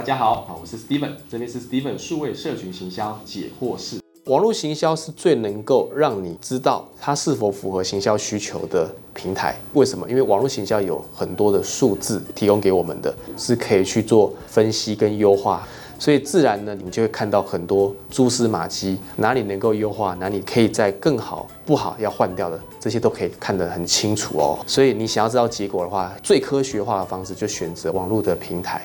大家好，啊，我是 Steven，这边是 Steven 数位社群行销解惑室。网络行销是最能够让你知道它是否符合行销需求的平台。为什么？因为网络行销有很多的数字提供给我们的，是可以去做分析跟优化。所以自然呢，你就会看到很多蛛丝马迹，哪里能够优化，哪里可以再更好，不好要换掉的，这些都可以看得很清楚哦。所以你想要知道结果的话，最科学化的方式就选择网络的平台。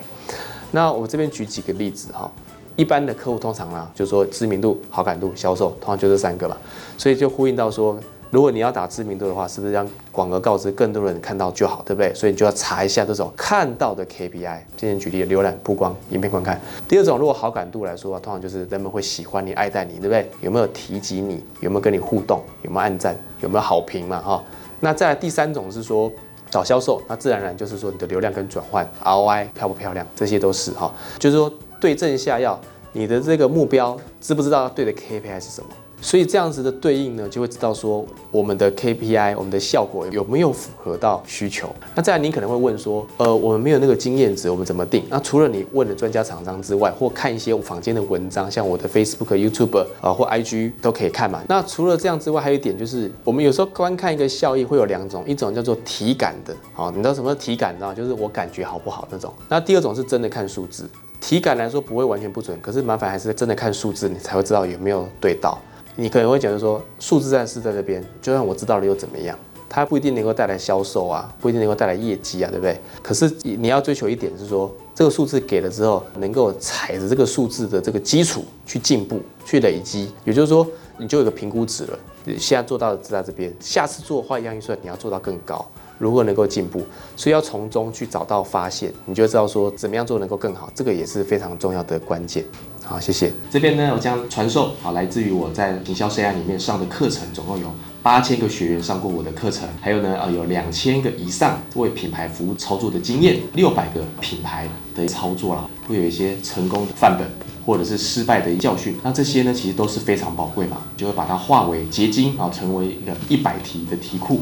那我这边举几个例子哈，一般的客户通常呢，就是说知名度、好感度、销售，通常就这三个嘛，所以就呼应到说。如果你要打知名度的话，是不是让广告告知更多人看到就好，对不对？所以你就要查一下这种看到的 KPI。今天举例，浏览、曝光、影片观看。第二种，如果好感度来说，通常就是人们会喜欢你、爱戴你，对不对？有没有提及你？有没有跟你互动？有没有按赞？有没有好评嘛？哈。那再来第三种是说找销售，那自然而然就是说你的流量跟转换 ROI 漂不漂亮，这些都是哈。就是说对症下药，你的这个目标知不知道对的 KPI 是什么？所以这样子的对应呢，就会知道说我们的 KPI，我们的效果有没有符合到需求。那再来，您可能会问说，呃，我们没有那个经验值，我们怎么定？那除了你问的专家厂商之外，或看一些坊间的文章，像我的 Facebook、YouTube 啊或 IG 都可以看嘛。那除了这样之外，还有一点就是，我们有时候观看一个效益会有两种，一种叫做体感的，好，你知道什么体感呢？就是我感觉好不好那种。那第二种是真的看数字，体感来说不会完全不准，可是麻烦还是真的看数字，你才会知道有没有对到。你可能会觉得说，数字战士在这边，就算我知道了又怎么样？它不一定能够带来销售啊，不一定能够带来业绩啊，对不对？可是你要追求一点是说，这个数字给了之后，能够踩着这个数字的这个基础去进步、去累积，也就是说，你就有个评估值了。现在做到的是在这边，下次做花一样预算，你要做到更高。如何能够进步？所以要从中去找到发现，你就知道说怎么样做能够更好，这个也是非常重要的关键。好，谢谢。这边呢，我将传授好，来自于我在营销 CI 里面上的课程，总共有八千个学员上过我的课程，还有呢，呃，有两千个以上为品牌服务操作的经验，六百个品牌的操作啦，会有一些成功的范本，或者是失败的教训。那这些呢，其实都是非常宝贵嘛，就会把它化为结晶，然后成为一个一百题的题库。